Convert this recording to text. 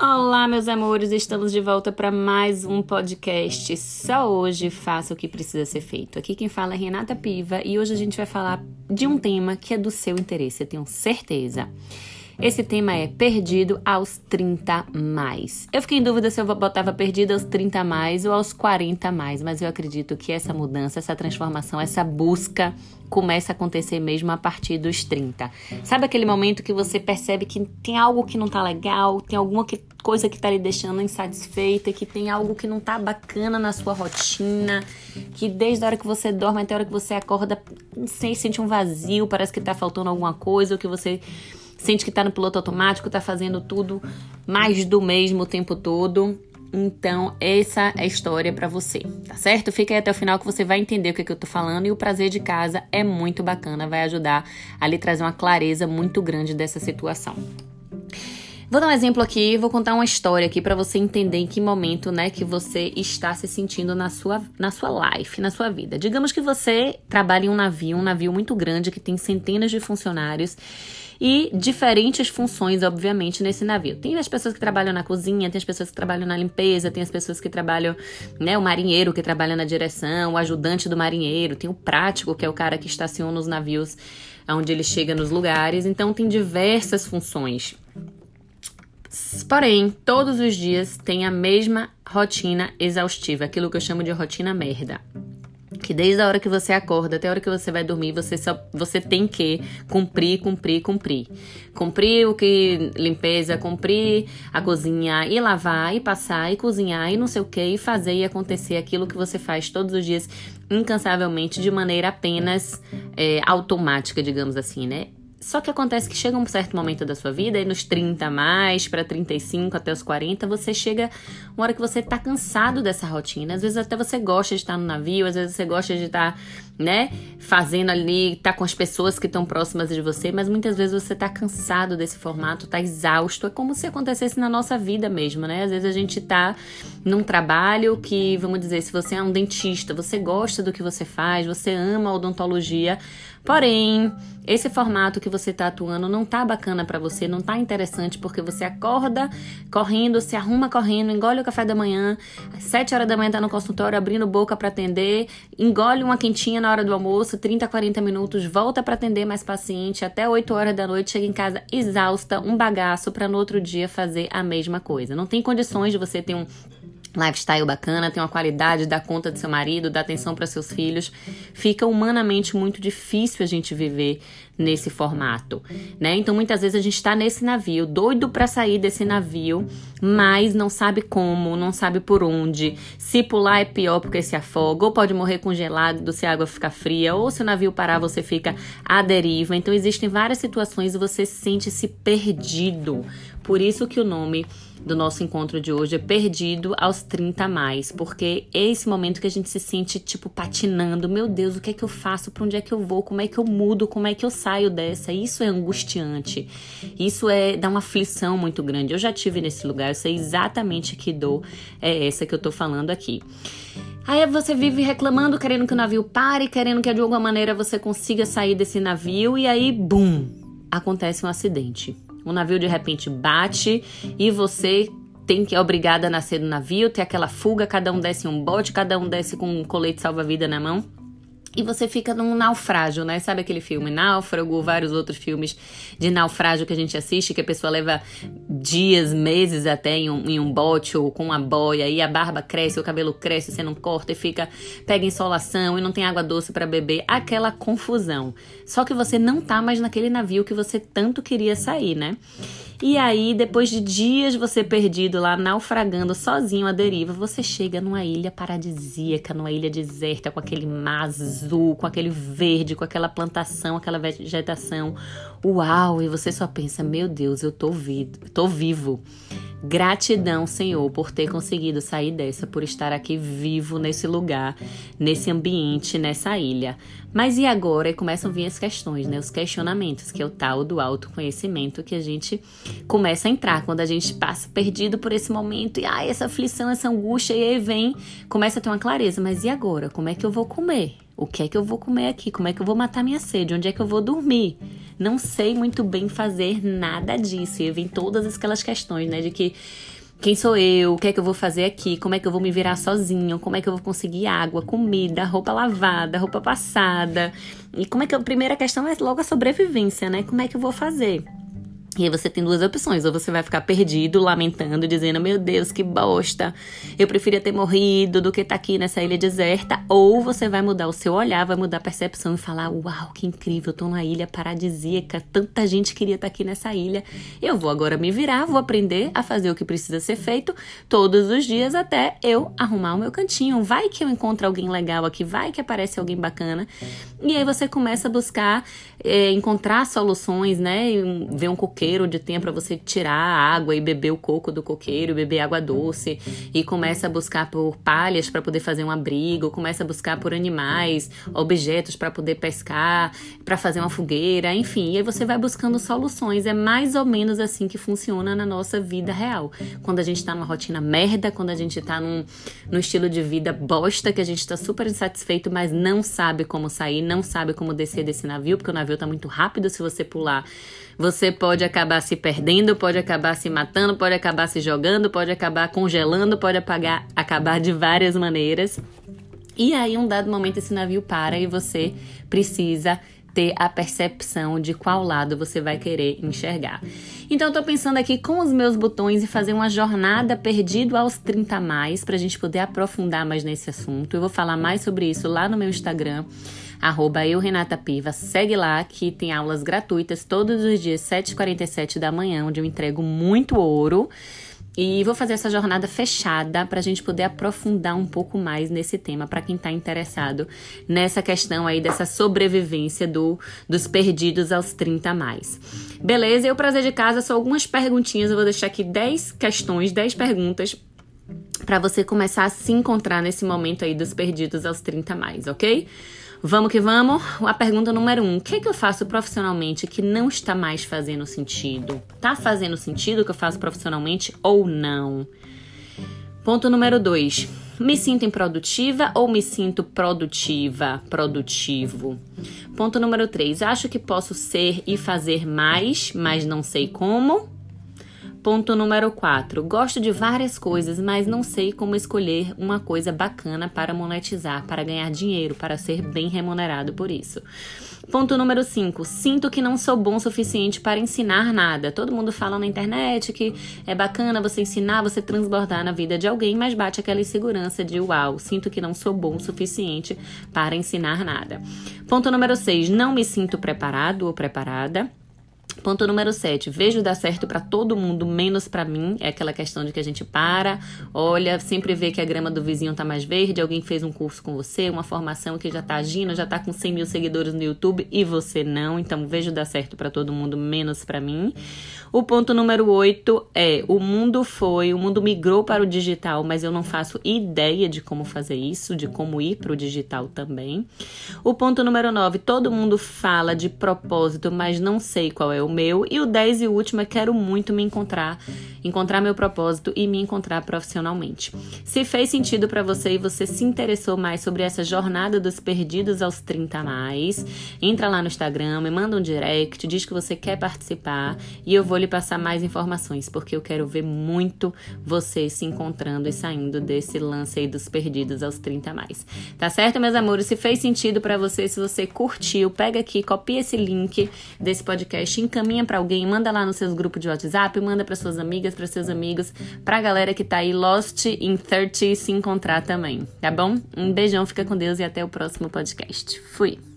Olá, meus amores, estamos de volta para mais um podcast. Só hoje faça o que precisa ser feito. Aqui quem fala é Renata Piva e hoje a gente vai falar de um tema que é do seu interesse, eu tenho certeza. Esse tema é perdido aos 30 mais. Eu fiquei em dúvida se eu botava perdido aos 30 mais ou aos 40 mais, mas eu acredito que essa mudança, essa transformação, essa busca começa a acontecer mesmo a partir dos 30. Sabe aquele momento que você percebe que tem algo que não tá legal, tem alguma que, coisa que tá lhe deixando insatisfeita, que tem algo que não tá bacana na sua rotina, que desde a hora que você dorme até a hora que você acorda, não sei, sente um vazio, parece que tá faltando alguma coisa, ou que você sente que está no piloto automático, está fazendo tudo mais do mesmo o tempo todo. Então, essa é a história para você, tá certo? Fica aí até o final que você vai entender o que, é que eu tô falando e o prazer de casa é muito bacana, vai ajudar a lhe trazer uma clareza muito grande dessa situação. Vou dar um exemplo aqui, vou contar uma história aqui para você entender em que momento, né, que você está se sentindo na sua, na sua life, na sua vida. Digamos que você trabalha em um navio, um navio muito grande que tem centenas de funcionários e diferentes funções, obviamente, nesse navio. Tem as pessoas que trabalham na cozinha, tem as pessoas que trabalham na limpeza, tem as pessoas que trabalham, né, o marinheiro que trabalha na direção, o ajudante do marinheiro, tem o prático, que é o cara que estaciona os navios onde ele chega nos lugares. Então, tem diversas funções. Porém, todos os dias tem a mesma rotina exaustiva, aquilo que eu chamo de rotina merda que desde a hora que você acorda até a hora que você vai dormir, você só você tem que cumprir, cumprir, cumprir. Cumprir o que limpeza, cumprir a cozinha, e lavar, e passar, e cozinhar, e não sei o que, e fazer e acontecer aquilo que você faz todos os dias incansavelmente de maneira apenas é, automática, digamos assim, né? Só que acontece que chega um certo momento da sua vida, aí nos 30 mais, para 35 até os 40, você chega uma hora que você tá cansado dessa rotina. Às vezes até você gosta de estar no navio, às vezes você gosta de estar, né, fazendo ali, tá com as pessoas que estão próximas de você, mas muitas vezes você tá cansado desse formato, tá exausto. É como se acontecesse na nossa vida mesmo, né? Às vezes a gente tá num trabalho que, vamos dizer, se você é um dentista, você gosta do que você faz, você ama a odontologia, porém, esse formato que você está atuando não tá bacana para você, não tá interessante, porque você acorda correndo, se arruma correndo, engole o café da manhã, às 7 horas da manhã tá no consultório abrindo boca para atender, engole uma quentinha na hora do almoço, 30, 40 minutos, volta para atender mais paciente, até 8 horas da noite chega em casa exausta, um bagaço para no outro dia fazer a mesma coisa. Não tem condições de você ter um lifestyle bacana, tem uma qualidade, dá conta do seu marido, dá atenção para seus filhos, fica humanamente muito difícil a gente viver nesse formato, né? Então muitas vezes a gente está nesse navio, doido para sair desse navio, mas não sabe como, não sabe por onde. Se pular é pior porque se afoga, ou pode morrer congelado se a água ficar fria, ou se o navio parar você fica à deriva. Então existem várias situações e você sente-se perdido. Por isso que o nome do nosso encontro de hoje é perdido aos 30 a mais, porque é esse momento que a gente se sente tipo patinando, meu Deus, o que é que eu faço? Para onde é que eu vou? Como é que eu mudo? Como é que eu saio dessa? Isso é angustiante. Isso é dá uma aflição muito grande. Eu já tive nesse lugar, eu sei exatamente que dor é essa que eu tô falando aqui. Aí você vive reclamando, querendo que o navio pare, querendo que de alguma maneira você consiga sair desse navio e aí, bum, acontece um acidente. O navio de repente bate e você tem que é obrigada a nascer no navio, ter aquela fuga, cada um desce um bote, cada um desce com um colete salva-vida na mão e você fica num naufrágio, né? Sabe aquele filme Náufrago, vários outros filmes de naufrágio que a gente assiste, que a pessoa leva dias, meses até em um, em um bote ou com uma boia, e a barba cresce, o cabelo cresce, você não corta e fica, pega insolação e não tem água doce para beber, aquela confusão. Só que você não tá mais naquele navio que você tanto queria sair, né? E aí, depois de dias você perdido lá, naufragando sozinho à deriva, você chega numa ilha paradisíaca, numa ilha deserta, com aquele mar azul, com aquele verde, com aquela plantação, aquela vegetação. Uau! E você só pensa: meu Deus, eu tô vivo, tô vivo. Gratidão, Senhor, por ter conseguido sair dessa, por estar aqui vivo nesse lugar, nesse ambiente, nessa ilha. Mas e agora? E começam a vir as questões, né? Os questionamentos, que é o tal do autoconhecimento que a gente começa a entrar quando a gente passa perdido por esse momento e ai, essa aflição, essa angústia, e aí vem, começa a ter uma clareza. Mas e agora? Como é que eu vou comer? O que é que eu vou comer aqui? Como é que eu vou matar minha sede? Onde é que eu vou dormir? Não sei muito bem fazer nada disso. E vem todas aquelas questões, né, de que quem sou eu? O que é que eu vou fazer aqui? Como é que eu vou me virar sozinho? Como é que eu vou conseguir água, comida, roupa lavada, roupa passada? E como é que a primeira questão é logo a sobrevivência, né? Como é que eu vou fazer? E aí você tem duas opções, ou você vai ficar perdido, lamentando, dizendo, meu Deus, que bosta, eu preferia ter morrido do que estar tá aqui nessa ilha deserta, ou você vai mudar o seu olhar, vai mudar a percepção e falar, uau, que incrível, tô numa ilha paradisíaca, tanta gente queria estar tá aqui nessa ilha, eu vou agora me virar, vou aprender a fazer o que precisa ser feito todos os dias até eu arrumar o meu cantinho, vai que eu encontro alguém legal aqui, vai que aparece alguém bacana, e aí você começa a buscar, é, encontrar soluções, né, ver um coqueiro coqueiro onde tenha para você tirar a água e beber o coco do coqueiro, beber água doce e começa a buscar por palhas para poder fazer um abrigo, começa a buscar por animais, objetos para poder pescar, para fazer uma fogueira, enfim, e aí você vai buscando soluções. É mais ou menos assim que funciona na nossa vida real. Quando a gente tá numa rotina merda, quando a gente tá num, num estilo de vida bosta, que a gente tá super insatisfeito, mas não sabe como sair, não sabe como descer desse navio, porque o navio tá muito rápido se você pular você pode acabar se perdendo, pode acabar se matando, pode acabar se jogando, pode acabar congelando, pode apagar, acabar de várias maneiras. E aí, um dado momento, esse navio para e você precisa ter a percepção de qual lado você vai querer enxergar. Então, eu tô pensando aqui com os meus botões e fazer uma jornada perdido aos 30 mais, pra gente poder aprofundar mais nesse assunto. Eu vou falar mais sobre isso lá no meu Instagram arroba eu, Renata Piva. Segue lá que tem aulas gratuitas todos os dias, 7h47 da manhã, onde eu entrego muito ouro. E vou fazer essa jornada fechada para a gente poder aprofundar um pouco mais nesse tema, para quem está interessado nessa questão aí dessa sobrevivência do, dos perdidos aos 30 mais. Beleza? E o prazer de casa são algumas perguntinhas. Eu vou deixar aqui 10 questões, 10 perguntas para você começar a se encontrar nesse momento aí dos perdidos aos 30 mais, ok? Vamos que vamos. A pergunta número um: o que, é que eu faço profissionalmente que não está mais fazendo sentido? Tá fazendo sentido o que eu faço profissionalmente ou não? Ponto número dois: me sinto improdutiva ou me sinto produtiva, produtivo? Ponto número três: acho que posso ser e fazer mais, mas não sei como. Ponto número 4. Gosto de várias coisas, mas não sei como escolher uma coisa bacana para monetizar, para ganhar dinheiro, para ser bem remunerado por isso. Ponto número 5. Sinto que não sou bom o suficiente para ensinar nada. Todo mundo fala na internet que é bacana você ensinar, você transbordar na vida de alguém, mas bate aquela insegurança de uau, sinto que não sou bom o suficiente para ensinar nada. Ponto número 6. Não me sinto preparado ou preparada. Ponto número 7. Vejo dar certo para todo mundo, menos para mim. É aquela questão de que a gente para, olha, sempre vê que a grama do vizinho tá mais verde, alguém fez um curso com você, uma formação que já tá agindo, já tá com 100 mil seguidores no YouTube e você não. Então, vejo dar certo para todo mundo, menos para mim. O ponto número 8 é: o mundo foi, o mundo migrou para o digital, mas eu não faço ideia de como fazer isso, de como ir para o digital também. O ponto número 9: todo mundo fala de propósito, mas não sei qual é o meu. E o 10 e último é: quero muito me encontrar, encontrar meu propósito e me encontrar profissionalmente. Se fez sentido para você e você se interessou mais sobre essa jornada dos perdidos aos 30 mais, entra lá no Instagram, me manda um direct, diz que você quer participar e eu vou lhe passar mais informações, porque eu quero ver muito você se encontrando e saindo desse lance aí dos perdidos aos 30 mais. Tá certo, meus amores? Se fez sentido para você, se você curtiu, pega aqui, copia esse link desse podcast, encaminha para alguém, manda lá nos seus grupos de WhatsApp, manda para suas amigas, para seus amigos, pra galera que tá aí lost in 30 se encontrar também, tá bom? Um beijão, fica com Deus e até o próximo podcast. Fui.